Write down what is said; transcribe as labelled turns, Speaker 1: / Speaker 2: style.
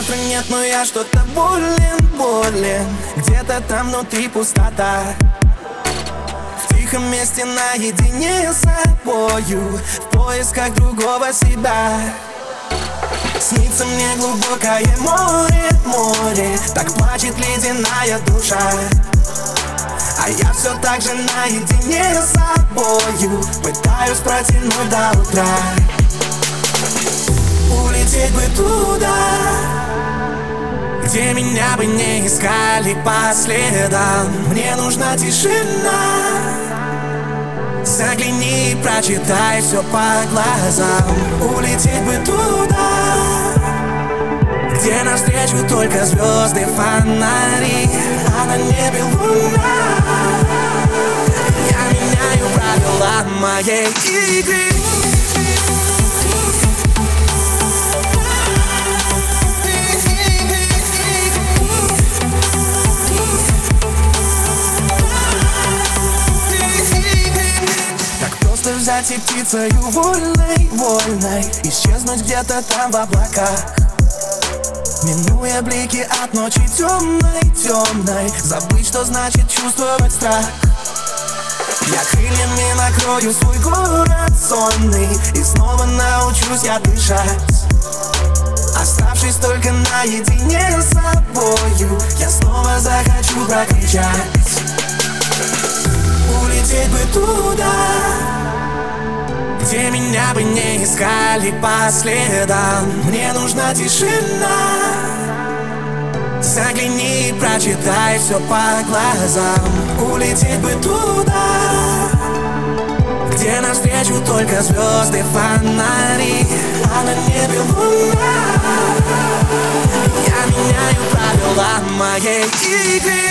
Speaker 1: Утра нет, но я что-то болен, болен. Где-то там внутри пустота. В тихом месте наедине с собою. В поисках другого себя. Снится мне глубокое море, море. Так плачет ледяная душа. А я все так же наедине с собою. Пытаюсь протянуть до утра. Улететь бы туда Где меня бы не искали по следам. Мне нужна тишина. Загляни, прочитай все по глазам. Улететь бы туда Где навстречу только звезды, фонари. А на небе луна. Я меняю правила моей игры взять и птицею вольной, вольной Исчезнуть где-то там в облаках. Минуя блики от ночи темной, темной Забыть, что значит чувствовать страх. Я крыльями накрою свой город сонный И снова научусь я дышать. Оставшись только наедине с собою Я снова захочу прокричать. Улететь бы туда меня бы не искали по следам. Мне нужна тишина. Загляни, прочитай все по глазам. Улететь бы туда Где навстречу только звезды, фонари. А на небе луна. Я меняю правила моей игры